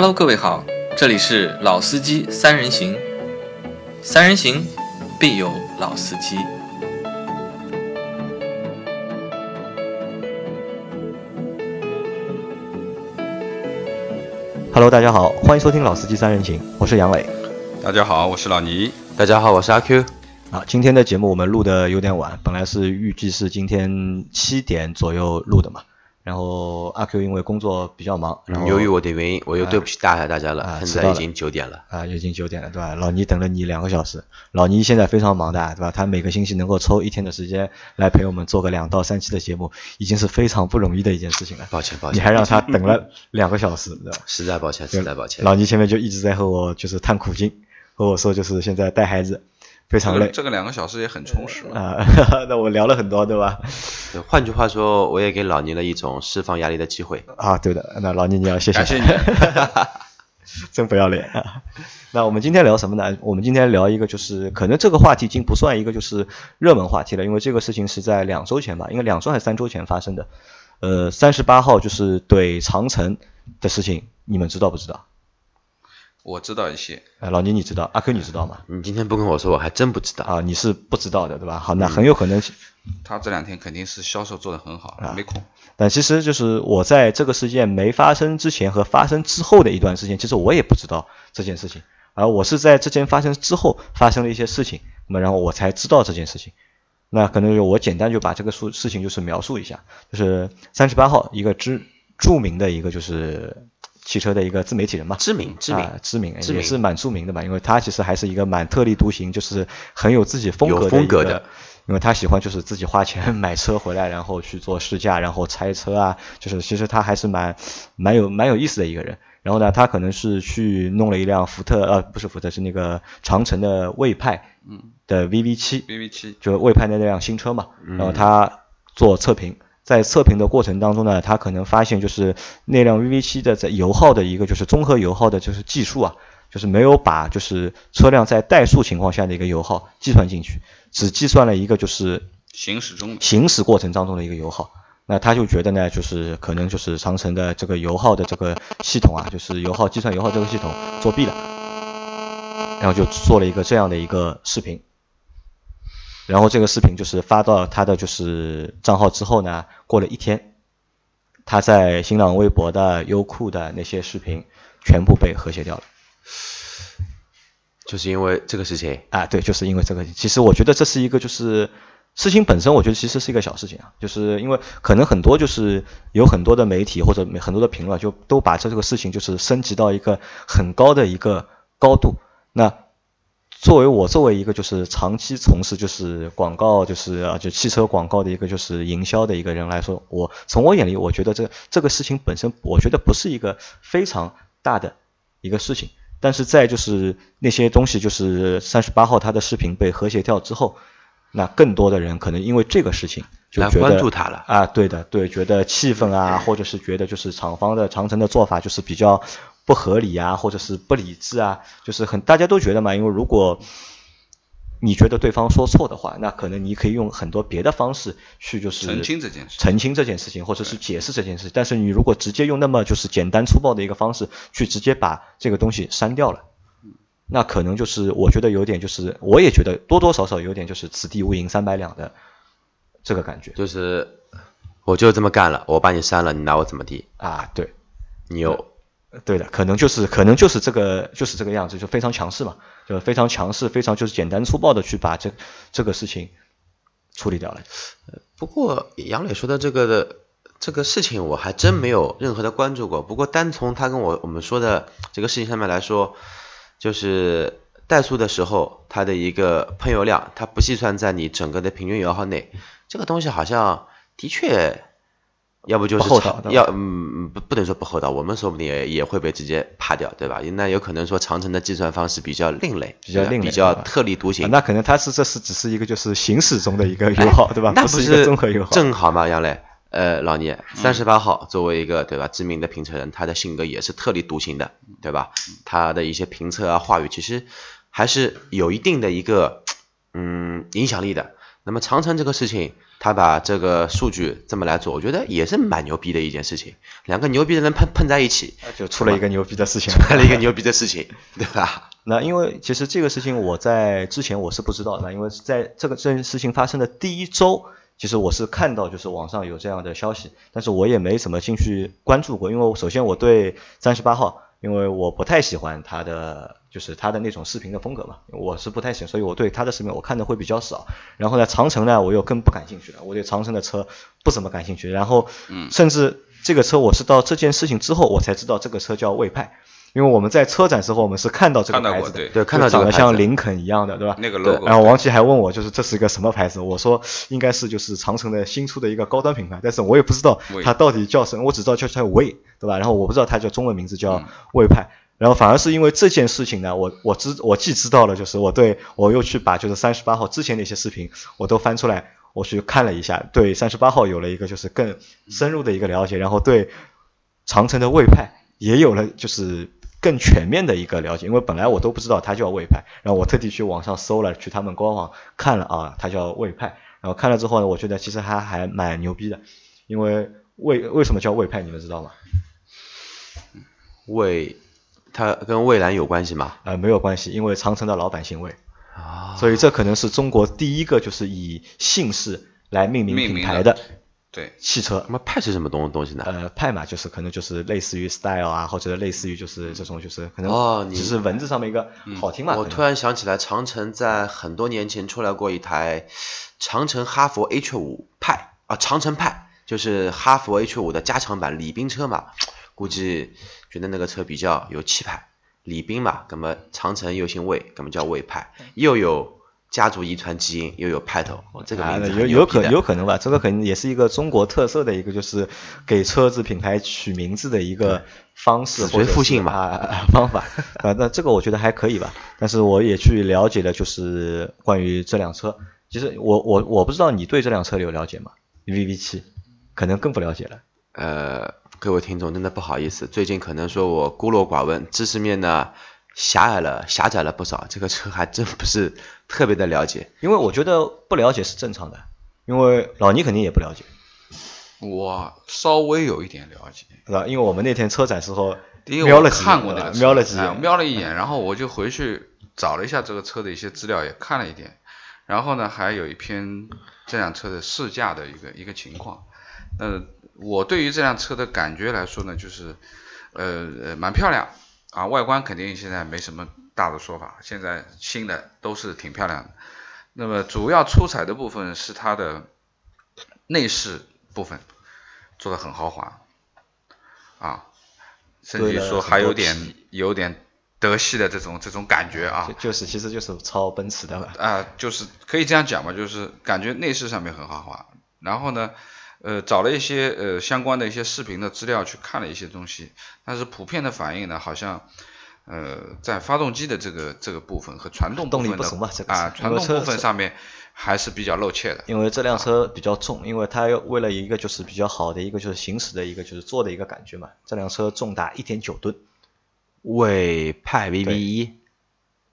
Hello，各位好，这里是老司机三人行，三人行必有老司机。Hello，大家好，欢迎收听《老司机三人行》，我是杨磊。大家好，我是老倪。大家好，我是阿 Q。啊，今天的节目我们录的有点晚，本来是预计是今天七点左右录的嘛，然后阿 Q 因为工作比较忙，然后由于我的原因，我又对不起大家大家了，现在已经九点了。啊已经九点了，对吧？老倪等了你两个小时，老倪现在非常忙的，对吧？他每个星期能够抽一天的时间来陪我们做个两到三期的节目，已经是非常不容易的一件事情了。抱歉，抱歉，你还让他等了两个小时，对吧？实在抱歉，实在抱歉。老倪前面就一直在和我就是叹苦经，和我说就是现在带孩子非常累这个两个小时也很充实嘛。啊，那我聊了很多，对吧？对换句话说，我也给老倪了一种释放压力的机会。啊，对的，那老倪你要谢谢，谢谢你。真不要脸啊！那我们今天聊什么呢？我们今天聊一个就是可能这个话题已经不算一个就是热门话题了，因为这个事情是在两周前吧，应该两周还是三周前发生的。呃，三十八号就是怼长城的事情，你们知道不知道？我知道一些，啊，老倪你知道，阿 Q 你知道吗？你今天不跟我说，我还真不知道。啊，你是不知道的，对吧？好，那很有可能他这两天肯定是销售做得很好，啊没空。但其实就是我在这个事件没发生之前和发生之后的一段时间，其实我也不知道这件事情，而我是在这件发生之后发生了一些事情，那么然后我才知道这件事情。那可能就我简单就把这个事事情就是描述一下，就是三十八号一个知著名的一个就是汽车的一个自媒体人嘛，知名，知名，啊、知名知名。也是蛮著名的吧，因为他其实还是一个蛮特立独行，就是很有自己风格风格的。因为他喜欢就是自己花钱买车回来，然后去做试驾，然后拆车啊，就是其实他还是蛮蛮有蛮有意思的一个人。然后呢，他可能是去弄了一辆福特，呃，不是福特，是那个长城的魏派，嗯。的 VV 七，，VV 七。就魏派的那辆新车嘛，然后他做测评，在测评的过程当中呢，他可能发现就是那辆 VV 七的在油耗的一个就是综合油耗的就是计数啊，就是没有把就是车辆在怠速情况下的一个油耗计算进去，只计算了一个就是行驶中行驶过程当中的一个油耗。那他就觉得呢，就是可能就是长城的这个油耗的这个系统啊，就是油耗计算油耗这个系统作弊了，然后就做了一个这样的一个视频。然后这个视频就是发到他的就是账号之后呢，过了一天，他在新浪微博的、优酷的那些视频全部被和谐掉了。就是因为这个事情。啊，对，就是因为这个。其实我觉得这是一个就是事情本身，我觉得其实是一个小事情啊，就是因为可能很多就是有很多的媒体或者很多的评论就都把这个事情就是升级到一个很高的一个高度。那作为我作为一个就是长期从事就是广告就是啊就汽车广告的一个就是营销的一个人来说，我从我眼里我觉得这这个事情本身我觉得不是一个非常大的一个事情。但是在就是那些东西，就是三十八号他的视频被和谐掉之后，那更多的人可能因为这个事情就来觉得关注他了啊，对的，对，觉得气愤啊，或者是觉得就是厂方的长城的做法就是比较不合理啊，或者是不理智啊，就是很大家都觉得嘛，因为如果你觉得对方说错的话，那可能你可以用很多别的方式去就是澄清这件事澄清这件事情，或者是解释这件事。但是你如果直接用那么就是简单粗暴的一个方式去直接把这个东西删掉了，那可能就是我觉得有点就是我也觉得多多少少有点就是此地无银三百两的这个感觉就是我就这么干了，我把你删了，你拿我怎么地？啊，对。你有对的，可能就是可能就是这个就是这个样子，就非常强势嘛，就非常强势，非常就是简单粗暴的去把这这个事情处理掉了。不过杨磊说的这个的这个事情，我还真没有任何的关注过。不过单从他跟我我们说的这个事情上面来说，就是怠速的时候，它的一个喷油量，它不计算在你整个的平均油耗内。这个东西好像的确，要不就是厚道要嗯不不能说不厚道，我们说不定也也会被直接趴掉，对吧？那有可能说长城的计算方式比较另类，比较另类比较特立独行。啊那可能它是这是只是一个就是行驶中的一个油耗，对吧？哎那不是一个是综合油耗。正好嘛，杨磊，呃，老聂，三十八号作为一个对吧知名的评测人，他的性格也是特立独行的，对吧？他的一些评测啊话语，其实还是有一定的一个嗯影响力的。那么长城这个事情，他把这个数据这么来做，我觉得也是蛮牛逼的一件事情。两个牛逼的人碰碰在一起，就出了一个牛逼的事情，出了一个牛逼的事情，对吧？那因为其实这个事情我在之前我是不知道的，因为在这个这件事情发生的第一周，其实我是看到就是网上有这样的消息，但是我也没怎么进去关注过，因为首先我对三十八号，因为我不太喜欢他的就是他的那种视频的风格嘛，我是不太喜欢，所以我对他的视频我看的会比较少。然后呢，长城呢我又更不感兴趣了，我对长城的车不怎么感兴趣。然后，甚至这个车我是到这件事情之后我才知道这个车叫魏派。因为我们在车展时候，我们是看到这个牌子的，对，看到长得像林肯一样的，对吧？那个 logo。然后王琦还问我，就是这是一个什么牌子？我说应该是就是长城的新出的一个高端品牌，但是我也不知道它到底叫什么，我只知道叫叫魏，对吧？然后我不知道它叫中文名字叫魏派。然后反而是因为这件事情呢，我我知我既知道了，就是我对我又去把就是三十八号之前那些视频我都翻出来，我去看了一下，对三十八号有了一个就是更深入的一个了解，然后对长城的魏派也有了就是。更全面的一个了解，因为本来我都不知道它叫魏派，然后我特地去网上搜了，去他们官网看了啊，它叫魏派，然后看了之后呢，我觉得其实还还蛮牛逼的，因为魏为什么叫魏派，你们知道吗？魏，它跟蔚蓝有关系吗？呃，没有关系，因为长城的老板姓魏，啊，所以这可能是中国第一个就是以姓氏来命名品牌的。对，汽车，那么派是什么东东西呢？呃，派嘛，就是可能就是类似于 style 啊，或者类似于就是这种就是可能哦，只是文字上面一个好听嘛。我突然想起来，长城在很多年前出来过一台长城哈佛 H 五派啊，长城派就是哈佛 H 五的加长版礼宾车嘛，估计觉得那个车比较有气派，李斌嘛，那么长城又姓魏，那么叫魏派，又有。家族遗传基因又有派头，这个有有可有可能吧？这个可能也是一个中国特色的一个，就是给车子品牌取名字的一个方式或者复姓嘛方法 啊。那这个我觉得还可以吧。但是我也去了解了，就是关于这辆车。其实我我我不知道你对这辆车有了解吗？VV 七可能更不了解了。呃，各位听众真的不好意思，最近可能说我孤陋寡闻，知识面呢。狭隘了，狭窄了不少。这个车还真不是特别的了解，因为我觉得不了解是正常的，因为老倪肯定也不了解。我稍微有一点了解，是吧？因为我们那天车展时候瞄了看过那个，瞄了几眼，瞄了一眼，然后我就回去找了一下这个车的一些资料，也看了一点。然后呢，还有一篇这辆车的试驾的一个一个情况。呃，我对于这辆车的感觉来说呢，就是呃呃蛮漂亮。啊，外观肯定现在没什么大的说法，现在新的都是挺漂亮的。那么主要出彩的部分是它的内饰部分做的很豪华，啊，甚至于说还有点有点德系的这种这种感觉啊。就是其实就是超奔驰的了。啊，就是可以这样讲吧，就是感觉内饰上面很豪华。然后呢？呃，找了一些呃相关的一些视频的资料去看了一些东西，但是普遍的反应呢，好像呃在发动机的这个这个部分和传动动力不行吧，啊传动部分上面还是比较露怯的。因为这辆车比较重，因为它为了一个就是比较好的一个就是行驶的一个就是坐的一个感觉嘛，这辆车重达一点九吨。魏派 VV 一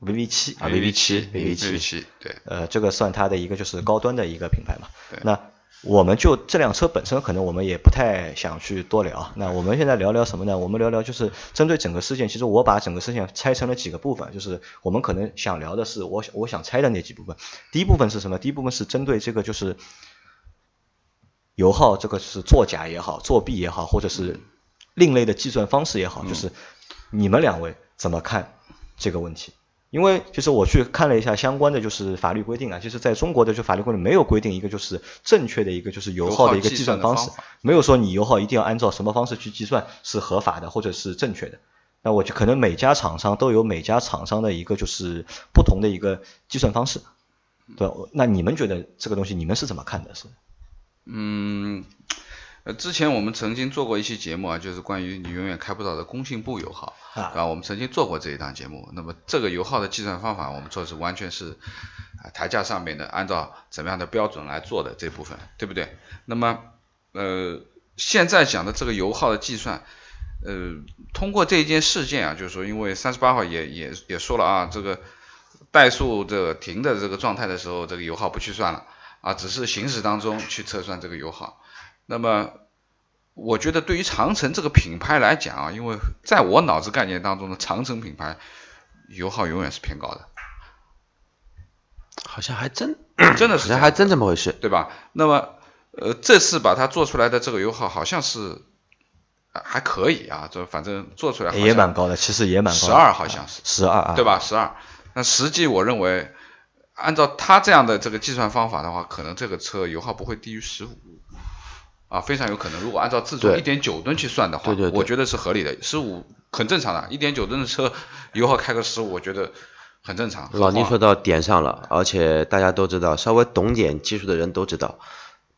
，VV 七啊 VV 七 VV 七对，呃这个算它的一个就是高端的一个品牌嘛，对，那。我们就这辆车本身，可能我们也不太想去多聊。那我们现在聊聊什么呢？我们聊聊就是针对整个事件，其实我把整个事件拆成了几个部分，就是我们可能想聊的是我我想拆的那几部分。第一部分是什么？第一部分是针对这个就是油耗，这个是作假也好，作弊也好，或者是另类的计算方式也好，就是你们两位怎么看这个问题？因为其实我去看了一下相关的就是法律规定啊，其实在中国的就法律规定没有规定一个就是正确的一个就是油耗的一个计算方式，没有说你油耗一定要按照什么方式去计算是合法的或者是正确的。那我就可能每家厂商都有每家厂商的一个就是不同的一个计算方式，对那你们觉得这个东西你们是怎么看的？是？嗯。呃，之前我们曾经做过一期节目啊，就是关于你永远开不到的工信部油耗啊，我们曾经做过这一档节目。那么这个油耗的计算方法，我们做的是完全是啊台价上面的，按照怎么样的标准来做的这部分，对不对？那么呃，现在讲的这个油耗的计算，呃，通过这一件事件啊，就是说，因为三十八号也也也说了啊，这个怠速这个停的这个状态的时候，这个油耗不去算了。啊，只是行驶当中去测算这个油耗。那么，我觉得对于长城这个品牌来讲啊，因为在我脑子概念当中的长城品牌油耗永远是偏高的，好像还真真的是还真这么回事。对吧？那么，呃，这次把它做出来的这个油耗好像是呃还可以啊，这反正做出来也蛮高的，其实也蛮高的。十二好像是，十二啊，对？吧？十二。那实际我认为，按照他这样的这个计算方法的话，可能这个车油耗不会低于十五。啊，非常有可能。如果按照自重一点九吨去算的话，对对对我觉得是合理的，十五很正常的。一点九吨的车，油耗开个十五，我觉得很正常。老倪说到点上了，而且大家都知道，稍微懂点技术的人都知道，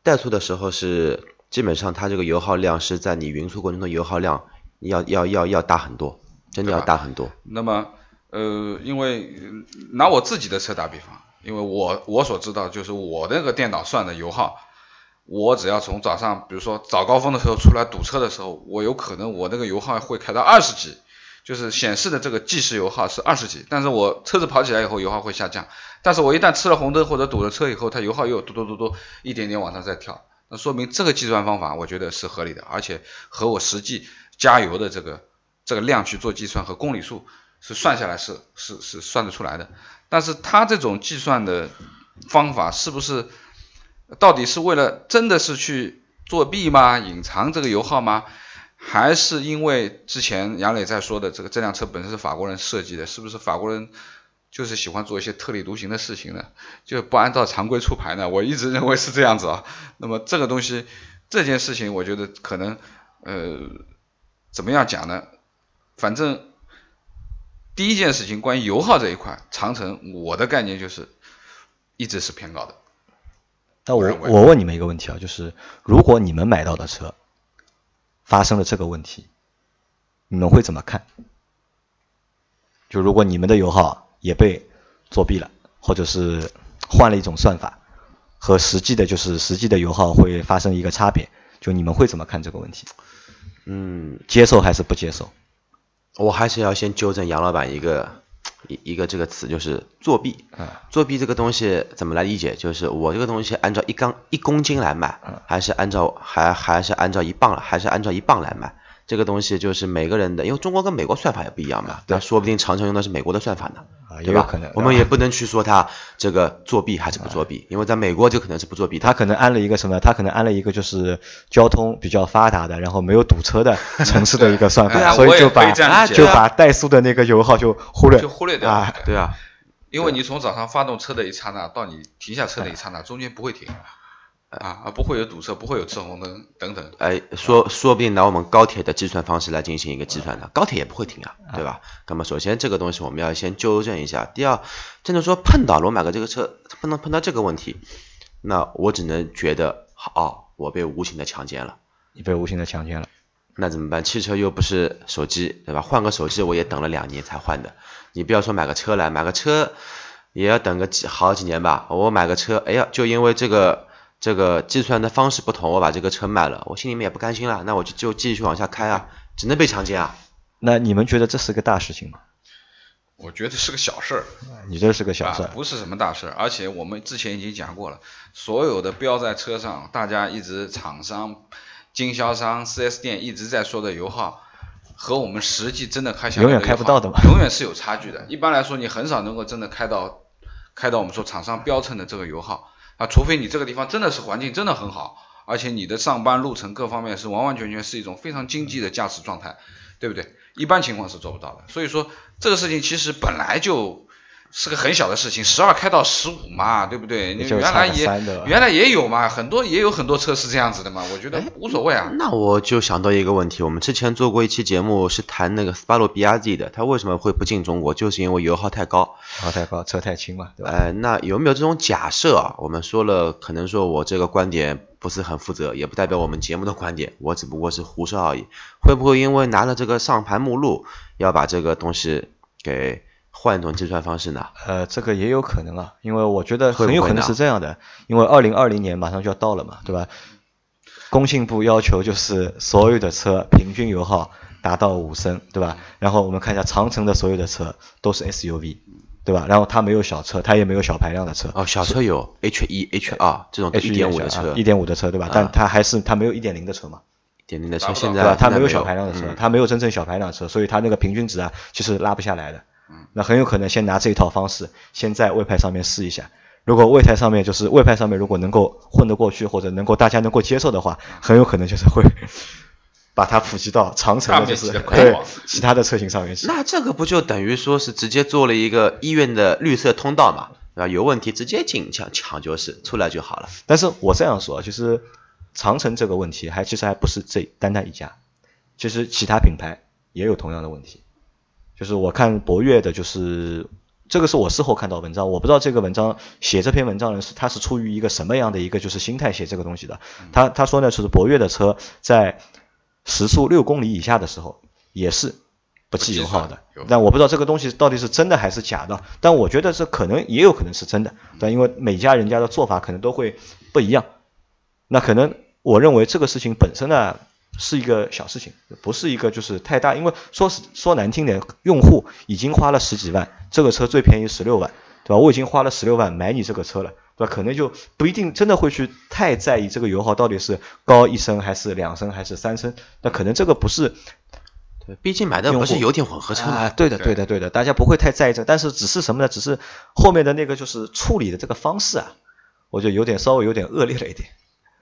怠速的时候是基本上它这个油耗量是在你匀速过程中油耗量要要要要大很多，真的要大很多。那么，呃，因为呃拿我自己的车打比方，因为我我所知道就是我那个电脑算的油耗，我只要从早上，比如说早高峰的时候出来堵车的时候，我有可能我那个油耗会开到二十几，就是显示的这个计时油耗是二十几，但是我车子跑起来以后油耗会下降，但是我一旦吃了红灯或者堵了车以后，它油耗又嘟嘟嘟嘟一点点往上再跳，那说明这个计算方法我觉得是合理的，而且和我实际加油的这个这个量去做计算和公里数是算下来是是是算得出来的，但是它这种计算的方法是不是到底是为了真的是去作弊吗？隐藏这个油耗吗？还是因为之前杨磊在说的这个这辆车本身是法国人设计的，是不是法国人就是喜欢做一些特立独行的事情呢？就不按照常规出牌呢？我一直认为是这样子啊。那么这个东西这件事情，我觉得可能呃怎么样讲呢？反正第一件事情，关于油耗这一块，长城我的概念就是一直是偏高的。那我我问你们一个问题啊，就是如果你们买到的车发生了这个问题，你们会怎么看？就如果你们的油耗也被作弊了，或者是换了一种算法，和实际的就是实际的油耗会发生一个差别，就你们会怎么看这个问题？嗯，接受还是不接受？我还是要先纠正杨老板一个一一个这个词，就是作弊。嗯作弊这个东西怎么来理解？就是我这个东西按照一缸一公斤来卖，还是按照还还是按照一磅，还是按照一磅来卖？这个东西就是每个人的，因为中国跟美国算法也不一样嘛，那说不定长城用的是美国的算法呢，对吧？有可能。我们也不能去说他这个作弊还是不作弊，因为在美国就可能是不作弊的。他可能安了一个什么？他可能安了一个就是交通比较发达的，然后没有堵车的城市的 一个算法，所以就把就把怠速的那个油耗就忽略就忽略掉啊。对啊，因为你从早上发动车的一刹那到你停下车的一刹那，中间不会停啊，啊不会有堵车，不会有赤红灯等等。哎，说说不定拿我们高铁的计算方式来进行一个计算的，高铁也不会停啊，对吧？那么首先这个东西我们要先纠正一下。第二，真的说碰到了我买个这个车，碰到碰到这个问题，那我只能觉得好、我被无情的强奸了。你被无形的强奸了。那怎么办？汽车又不是手机，对吧？换个手机我也等了两年才换的。你不要说买个车来，买个车也要等个几好几年吧。我买个车，哎呀，就因为这个这个计算的方式不同，我把这个车卖了，我心里面也不甘心了，那我就就继续往下开啊，只能被强奸啊。那你们觉得这是个大事情吗？我觉得是个小事儿，你这是个小事啊，不是什么大事儿。而且我们之前已经讲过了，所有的标在车上，大家一直厂商、经销商、四 S 店一直在说的油耗，和我们实际真的开下来永远开不到的嘛永远是有差距的。一般来说，你很少能够真的开到开到我们说厂商标称的这个油耗啊，除非你这个地方真的是环境真的很好，而且你的上班路程各方面是完完全全是一种非常经济的驾驶状态，对不对？一般情况是做不到的。所以说这个事情其实本来就是个很小的事情，十二开到十五嘛，对不对？你原来也原来也有嘛，很多也有很多车是这样子的嘛，我觉得无所谓啊。那我就想到一个问题，我们之前做过一期节目是谈那个斯巴鲁 BRZ 的，它为什么会不进中国，就是因为油耗太高。油耗太高，车太轻嘛，对吧？呃，那有没有这种假设啊？我们说了，可能说我这个观点不是很负责，也不代表我们节目的观点，我只不过是胡说而已。会不会因为拿了这个上牌目录，要把这个东西给换一种计算方式呢？呃，这个也有可能啊，因为我觉得很有可能是这样的，因为二零二零年马上就要到了嘛，对吧？工信部要求就是所有的车平均油耗达到五升，对吧？然后我们看一下长城的所有的车都是 SUV，对对吧？然后它没有小车，它也没有小排量的车。哦，小车有 H 一、H 二这种一点五的车，一点五的车对吧？但它还是它没有一点零的车嘛。一点零的车现在对吧？它没有小排量的车，它没有真正小排量车，所以它那个平均值啊，其实拉不下来的。那很有可能先拿这一套方式，先在魏派上面试一下。如果魏派上面就是魏派上面如果能够混得过去，或者能够大家能够接受的话，很有可能就是会。把它普及到长城的就是对其他的车型上面去。那这个不就等于说是直接做了一个医院的绿色通道嘛？啊，有问题直接进抢抢救室出来就好了。但是我这样说，其实长城这个问题还其实还不是这单单一家，其实其他品牌也有同样的问题。就是我看博越的，就是这个是我事后看到文章，我不知道这个文章写这篇文章人是他是出于一个什么样的一个就是心态写这个东西的。他他说呢，就是博越的车在。时速六公里以下的时候也是不计油耗的，但我不知道这个东西到底是真的还是假的，但我觉得这可能也有可能是真的，但，因为每家人家的做法可能都会不一样。那可能我认为这个事情本身呢是一个小事情，不是一个就是太大，因为说是说难听点，用户已经花了十几万，这个车最便宜十六万，对吧？我已经花了十六万买你这个车了。对吧？可能就不一定真的会去太在意这个油耗到底是高一升还是两升还是三升。那可能这个不是，对，毕竟买的不是油电混合车嘛。对的，对的，对的，大家不会太在意这，但是只是什么呢？只是后面的那个就是处理的这个方式啊，我觉得有点稍微有点恶劣了一点，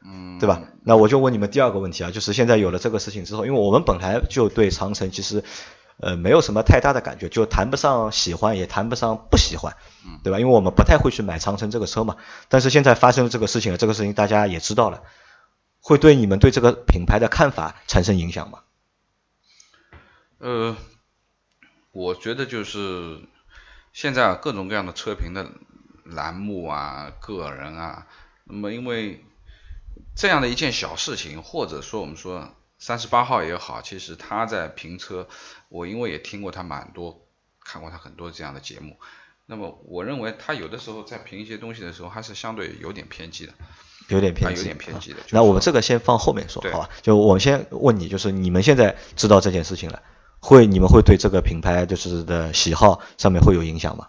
嗯，对吧？那我就问你们第二个问题啊，就是现在有了这个事情之后，因为我们本来就对长城其实。呃，没有什么太大的感觉，就谈不上喜欢，也谈不上不喜欢，对吧？因为我们不太会去买长城这个车嘛。但是现在发生了这个事情了，这个事情大家也知道了，会对你们对这个品牌的看法产生影响吗？呃，我觉得就是现在啊各种各样的车评的栏目啊，个人啊，那么因为这样的一件小事情，或者说我们说。三十八号也好，其实他在评车，我因为也听过他蛮多，看过他很多这样的节目。那么我认为他有的时候在评一些东西的时候，还是相对有点偏激的，有点偏激，有点偏激的。那我们这个先放后面说，好吧？就我先问你，就是你们现在知道这件事情了，会你们会对这个品牌就是的喜好上面会有影响吗？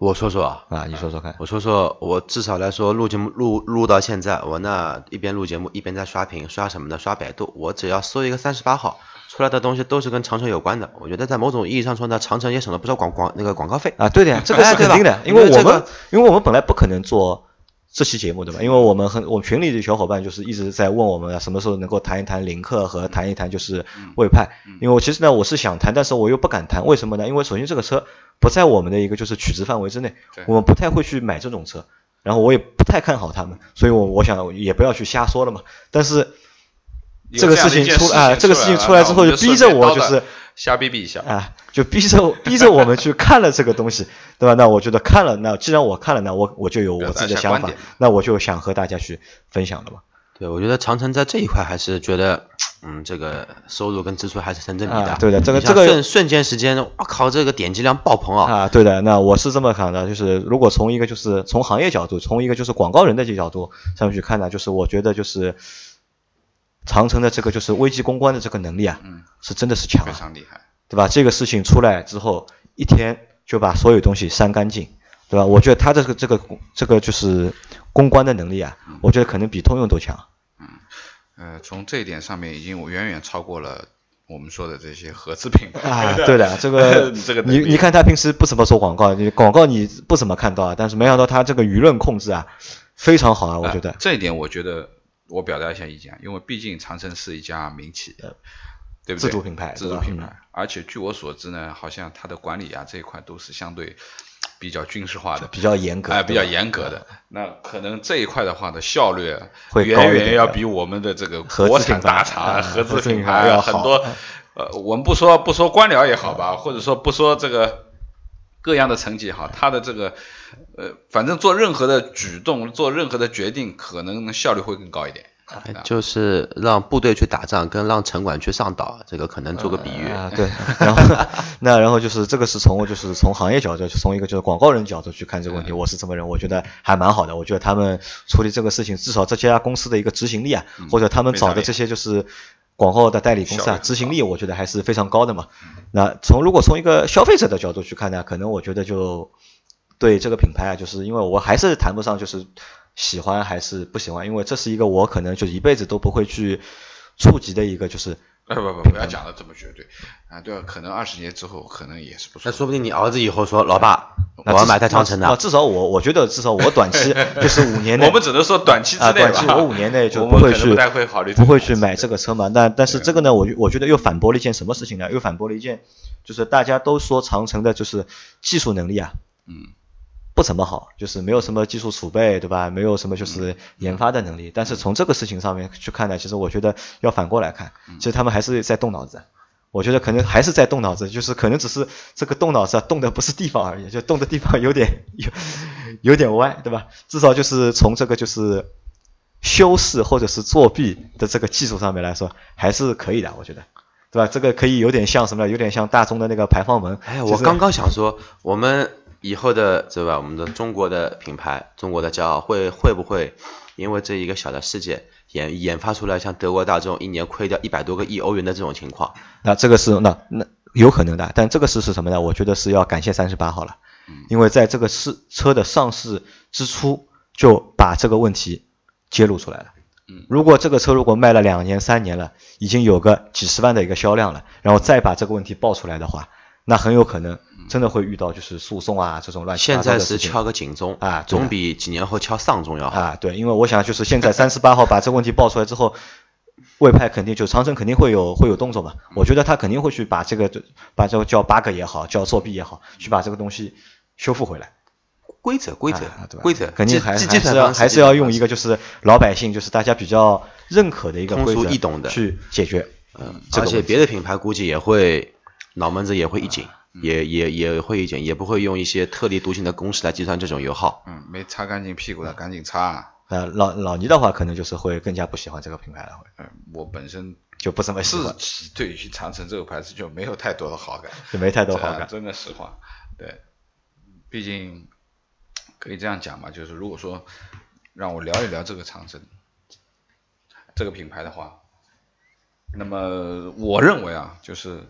我说说啊，啊，你说说看。我说说，我至少来说录节目录录到现在，我那一边录节目一边在刷屏，刷什么的？刷百度。我只要搜一个三十八号，出来的东西都是跟长城有关的。我觉得在某种意义上说呢，长城也省了不少广广那个广告费啊。对的呀，这个是肯定的，因为我们因为我们本来不可能做。这期节目对吧？因为我们很，我们群里的小伙伴就是一直在问我们什么时候能够谈一谈领克和谈一谈就是魏派。因为我其实呢我是想谈，但是我又不敢谈，为什么呢？因为首先这个车不在我们的一个就是取值范围之内，我们不太会去买这种车，然后我也不太看好他们，所以我我想也不要去瞎说了嘛。但是这个事情出啊，这个事情出来之后就逼着我就是。瞎逼逼一下啊，就逼着 逼着我们去看了这个东西，对吧？那我觉得看了，那既然我看了，那我我就有我自己的想法，那我就想和大家去分享了嘛。对，我觉得长城在这一块还是觉得，嗯，这个收入跟支出还是成正比的。对的，这个这个瞬瞬间时间，我靠，这个点击量爆棚啊！啊，对的，那我是这么看的，就是如果从一个就是从行业角度，从一个就是广告人的这个角度上面去看呢，就是我觉得就是。长城的这个就是危机公关的这个能力啊，嗯，是真的是强，非常厉害，对吧？这个事情出来之后，一天就把所有东西删干净，对吧？我觉得他这个这个这个就是公关的能力啊，我觉得可能比通用都强。嗯，呃，从这一点上面已经远远超过了我们说的这些合资品牌啊。对的，这个 这个你你看他平时不怎么做广告，你广告你不怎么看到啊，但是没想到他这个舆论控制啊非常好啊，我觉得这一点我觉得。我表达一下意见，因为毕竟长城是一家民企，对不对？自主品牌，自主品牌。而且据我所知呢，好像它的管理啊这一块都是相对比较军事化的，比较严格，哎，比较严格的。那可能这一块的话的效率会远远要比我们的这个国产大厂、合资品牌要很多。呃，我们不说不说官僚也好吧，或者说不说这个。各样的成绩哈，他的这个呃，反正做任何的举动，做任何的决定，可能效率会更高一点。就是让部队去打仗，跟让城管去上岛，这个可能做个比喻。啊，对。然后那然后就是这个是从就是从行业角度，从一个就是广告人角度去看这个问题，我是这么认为，我觉得还蛮好的。我觉得他们处理这个事情，至少这家公司的一个执行力啊，或者他们找的这些就是。广告的代理公司啊，执行力我觉得还是非常高的嘛。那从如果从一个消费者的角度去看呢，可能我觉得就对这个品牌啊，就是因为我还是谈不上就是喜欢还是不喜欢，因为这是一个我可能就一辈子都不会去触及的一个就是哎不不不要讲的这么绝对啊，对吧？可能二十年之后可能也是不错。那说不定你儿子以后说，老爸，我要买台长城的，那至少我我觉得至少我短期 就是五年内，我们只能说短期之啊，内吧。短期我五年内就不会去不太会考虑这个牌子不会去买这个车嘛。但但是这个呢，我我觉得又反驳了一件什么事情呢？又反驳了一件，就是大家都说长城的就是技术能力啊，嗯，不怎么好，就是没有什么技术储备，对吧？没有什么就是研发的能力。但是从这个事情上面去看呢，其实我觉得要反过来看，其实他们还是在动脑子。我觉得可能还是在动脑子，就是可能只是这个动脑子啊，动的不是地方而已，就动的地方有点有有点歪，对吧？至少就是从这个就是修饰或者是作弊的这个技术上面来说，还是可以的，我觉得，对吧？这个可以有点像什么呢？有点像大众的那个排放门。哎，我刚刚想说，我们以后的对吧？我们的中国的品牌，中国的骄傲，会会不会因为这一个小的事件，研研发出来像德国大众一年亏掉一百多个亿欧元的这种情况？那这个是那那有可能的，但这个事是什么呢？我觉得是要感谢三十八号了，因为在这个市车的上市之初就把这个问题揭露出来了。如果这个车如果卖了两年三年了，已经有个几十万的一个销量了，然后再把这个问题爆出来的话，那很有可能真的会遇到就是诉讼啊这种乱七现在八糟的事情。是敲个警钟啊总比几年后敲丧钟要好。啊，对，因为我想就是现在三十八号把这个问题爆出来之后，魏派肯定就长城肯定会有会有动作嘛。我觉得他肯定会去把这个把这个叫 bug 也好，叫作弊也好，去把这个东西修复回来。规则规则啊对吧规则，肯定还计还是要还是要用一个就是老百姓就是大家比较认可的一个通俗易懂的去解决。嗯，而且别的品牌估计也会脑门子也会一紧，嗯也也也会一紧，也不会用一些特立独行的公式来计算这种油耗。嗯，没擦干净屁股的赶紧擦啊。呃老老倪的话，可能就是会更加不喜欢这个品牌了，会嗯，我本身就不怎么喜自欢，己对于长城这个牌子就没有太多的好感，就没太多好感。真的实话。对，毕竟可以这样讲嘛，就是如果说让我聊一聊这个长城这个品牌的话，那么我认为啊，就是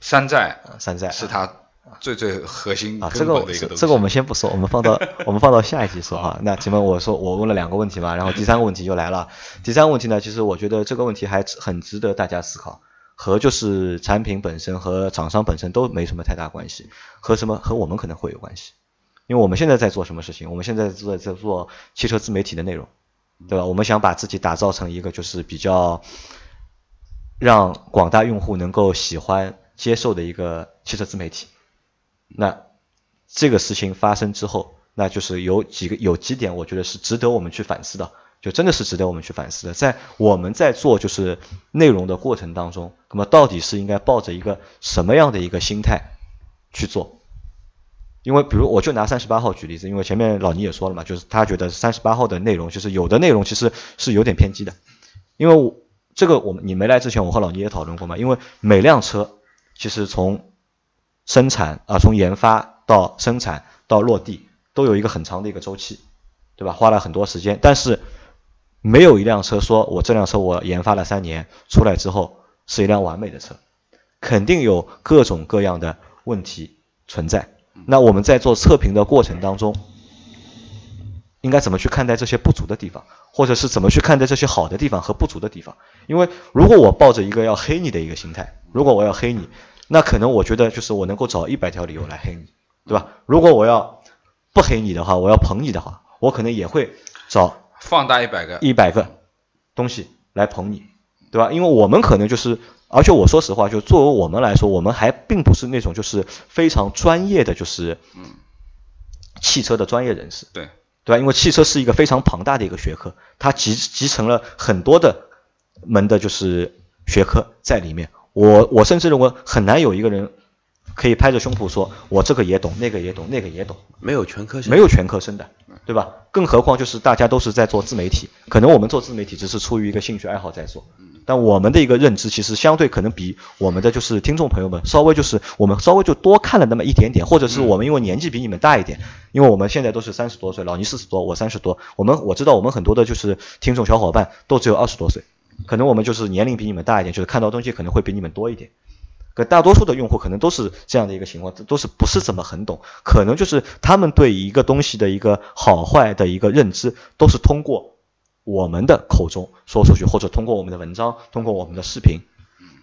山寨山寨是它最最核心啊，这个这个我们先不说，我们放到 我们放到下一集说哈。那请问我说我问了两个问题嘛，然后第三个问题就来了。第三个问题呢，其实我觉得这个问题还很值得大家思考，和就是产品本身和厂商本身都没什么太大关系，和什么和我们可能会有关系。因为我们现在在做什么事情？我们现在在在做汽车自媒体的内容，对吧？我们想把自己打造成一个就是比较让广大用户能够喜欢接受的一个汽车自媒体。那这个事情发生之后，那就是有几个有几点，我觉得是值得我们去反思的，就真的是值得我们去反思的。在我们在做就是内容的过程当中，那么到底是应该抱着一个什么样的一个心态去做？因为比如我就拿三十八号举例子，因为前面老倪也说了嘛，就是他觉得三十八号的内容，就是有的内容其实是有点偏激的，因为我这个我们你没来之前，我和老倪也讨论过嘛，因为每辆车其实从生产啊，从研发到生产到落地都有一个很长的一个周期，对吧？花了很多时间，但是没有一辆车说我这辆车我研发了三年，出来之后是一辆完美的车，肯定有各种各样的问题存在。那我们在做测评的过程当中，应该怎么去看待这些不足的地方，或者是怎么去看待这些好的地方和不足的地方？因为如果我抱着一个要黑你的一个心态，如果我要黑你，那可能我觉得就是我能够找一百条理由来黑你，对吧？如果我要不黑你的话，我要捧你的话，我可能也会找放大一百个，一百个东西来捧你，对吧？因为我们可能就是，而且我说实话，就作为我们来说，我们还并不是那种就是非常专业的，就是汽车的专业人士，对，对吧？因为汽车是一个非常庞大的一个学科，它集集成了很多的门的就是学科在里面。我我甚至认为很难有一个人可以拍着胸脯说，我这个也懂，那个也懂，那个也懂。没有全科生，没有全科生的，对吧？更何况就是大家都是在做自媒体，可能我们做自媒体只是出于一个兴趣爱好在做，但我们的一个认知其实相对可能比我们的就是听众朋友们稍微就是我们稍微就多看了那么一点点，或者是我们因为年纪比你们大一点，因为我们现在都是三十多岁，老倪四十多，我三十多，我们我知道我们很多的就是听众小伙伴都只有二十多岁，可能我们就是年龄比你们大一点，就是看到东西可能会比你们多一点。可大多数的用户可能都是这样的一个情况，都是不是怎么很懂，可能就是他们对一个东西的一个好坏的一个认知，都是通过我们的口中说出去，或者通过我们的文章，通过我们的视频。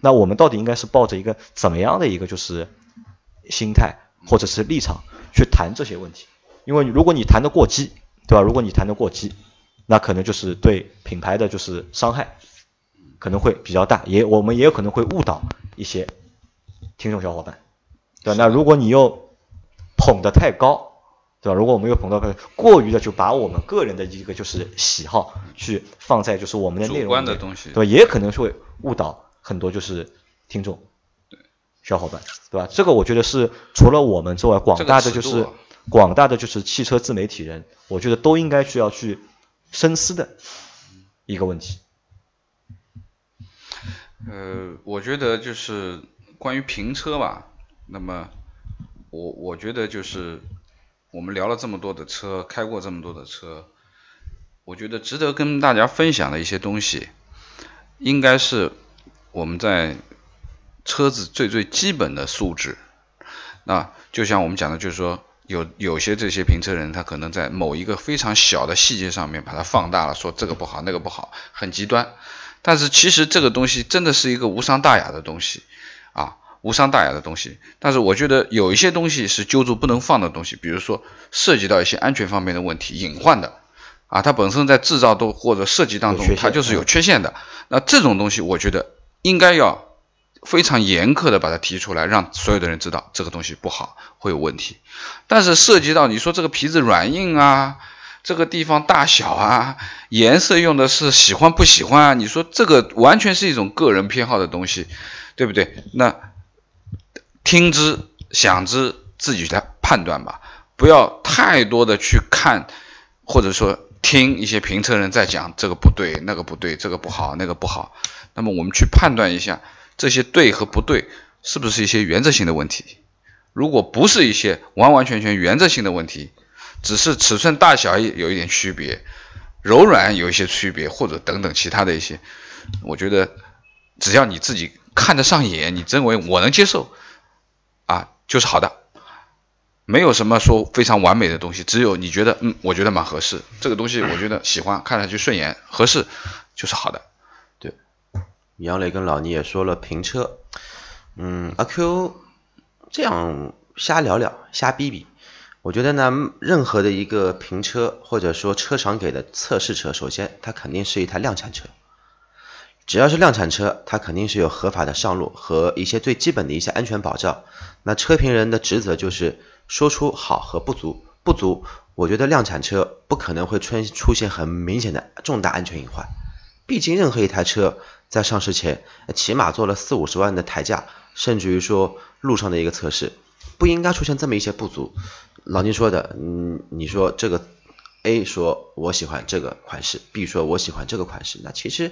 那我们到底应该是抱着一个怎么样的一个就是心态或者是立场去谈这些问题？因为如果你谈得过激，对吧？如果你谈得过激，那可能就是对品牌的就是伤害可能会比较大，也我们也有可能会误导一些听众小伙伴，对吧？那如果你又捧得太高，对吧？如果我们又捧得太过于的就把我们个人的一个就是喜好去放在就是我们的内容的东西，对吧？也可能会误导很多就是听众小伙伴，对吧？这个我觉得是除了我们之外，广大的就是广大的就是汽车自媒体人，我觉得都应该需要去深思的一个问题。呃，我觉得就是关于评车吧，那么我我觉得就是我们聊了这么多的车，开过这么多的车，我觉得值得跟大家分享的一些东西，应该是我们在车子最最基本的素质。那就像我们讲的，就是说有有些这些评车人，他可能在某一个非常小的细节上面把它放大了，说这个不好那个不好，很极端。但是其实这个东西真的是一个无伤大雅的东西啊，无伤大雅的东西。但是我觉得有一些东西是揪住不能放的东西，比如说涉及到一些安全方面的问题、隐患的啊，它本身在制造都或者设计当中它就是有缺陷的。那这种东西我觉得应该要非常严苛的把它提出来，让所有的人知道这个东西不好，会有问题。但是涉及到你说这个皮子软硬啊。这个地方大小啊，颜色用的是喜欢不喜欢啊？你说这个完全是一种个人偏好的东西，对不对？那听之想之，自己来判断吧，不要太多的去看，或者说听一些评测人在讲这个不对，那个不对，这个不好，那个不好。那么我们去判断一下这些对和不对，是不是一些原则性的问题？如果不是一些完完全全原则性的问题。只是尺寸大小有一点区别，柔软有一些区别，或者等等其他的一些，我觉得只要你自己看得上眼，你认为我能接受，啊，就是好的，没有什么说非常完美的东西，只有你觉得嗯，我觉得蛮合适，这个东西我觉得喜欢，看上去顺眼，合适就是好的。对，杨磊跟老倪也说了评车，嗯，阿 Q 这样瞎聊聊，瞎逼逼。我觉得呢，任何的一个评车或者说车厂给的测试车，首先它肯定是一台量产车。只要是量产车，它肯定是有合法的上路和一些最基本的一些安全保障。那车评人的职责就是说出好和不足。不足，我觉得量产车不可能会出出现很明显的重大安全隐患。毕竟任何一台车在上市前，起码做了四五十万的抬价，甚至于说路上的一个测试。不应该出现这么一些不足。老金说的，嗯，你说这个 A 说我喜欢这个款式，B 说我喜欢这个款式，那其实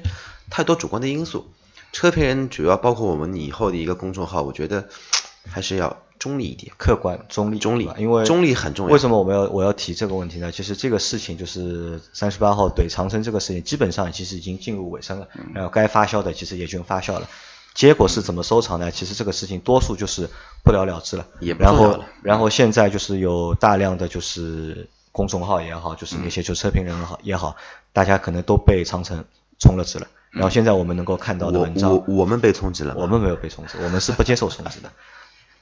太多主观的因素。车评人主要包括我们以后的一个公众号，我觉得 还是要中立一点，客观中立中立，因为中立很重要。为什么我们要我要提这个问题呢？其实这个事情就是三十八号怼长城这个事情，基本上其实已经进入尾声了，然后该发酵的其实也就发酵了。结果是怎么收场呢？其实这个事情多数就是不了了之了。也然后，然后现在就是有大量的就是公众号也好，就是那些就车评人也好也好，大家可能都被长城充了值了。然后现在我们能够看到的文章，我我们被充值了，我们没有被充值，我们是不接受充值的。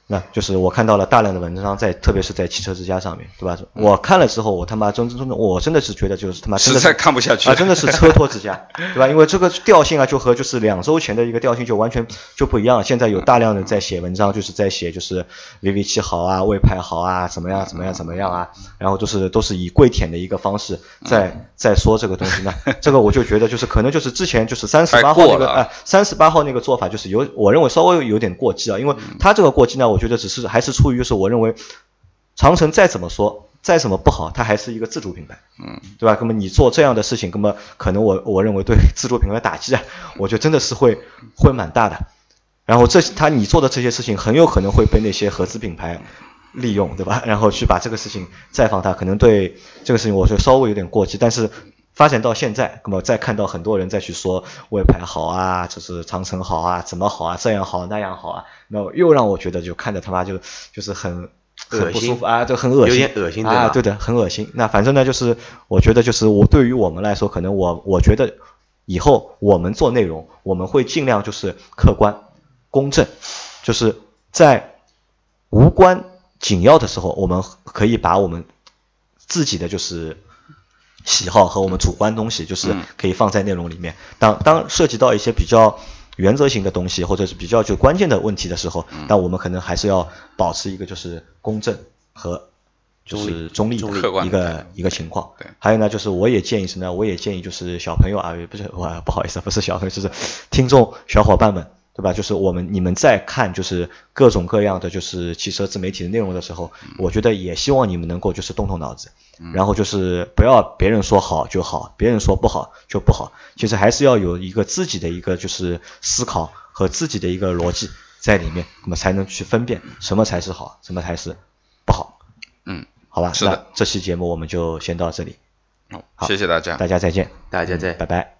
那就是我看到了大量的文章，在特别是在汽车之家上面，对吧？我看了之后，我他妈真真真的，我真的是觉得就是他妈实在看不下去啊！真的是车托之家，对吧？因为这个调性啊，就和就是两周前的一个调性就完全就不一样。现在有大量的在写文章，就是在写就是 VV 七好啊，魏派好啊，怎么样怎么样怎么样啊？然后就是都是以跪舔的一个方式在在说这个东西呢。这个我就觉得就是可能就是之前就是三十八号那个啊，三十八号那个做法就是有我认为稍微有点过激啊，因为他这个过激呢。我觉得只是还是出于就是我认为，长城再怎么说再怎么不好，它还是一个自主品牌，嗯，对吧？那么你做这样的事情，那么可能我我认为对自主品牌打击啊，我觉得真的是会会蛮大的。然后这他你做的这些事情，很有可能会被那些合资品牌利用，对吧？然后去把这个事情再放大，可能对这个事情我觉得稍微有点过激，但是发展到现在，那么再看到很多人再去说魏牌好啊，就是长城好啊，怎么好啊，这样好那样好啊，那又让我觉得就看着他妈就就是很不舒服啊，就很恶心，有点恶心对啊，对的，很恶心。那反正呢，就是我觉得就是我对于我们来说，可能我我觉得以后我们做内容，我们会尽量就是客观、公正，就是在无关紧要的时候，我们可以把我们自己的就是喜好和我们主观东西，就是嗯。可以放在内容里面。当当涉及到一些比较原则性的东西，或者是比较就关键的问题的时候，嗯。那我们可能还是要保持一个就是公正和就是中立。客观的。一个一个情况。对。还有呢，就是我也建议什么呢，我也建议就是小朋友啊，不是我不好意思，不是小朋友，就是听众小伙伴们，对吧？就是我们你们在看就是各种各样的就是汽车自媒体的内容的时候，我觉得也希望你们能够就是动动脑子，然后就是不要别人说好就好，别人说不好就不好，其实还是要有一个自己的一个就是思考和自己的一个逻辑在里面，那么才能去分辨什么才是好，什么才是不好。嗯，好吧，是的那这期节目我们就先到这里，好好谢谢大家。大家再见，大家再见拜拜。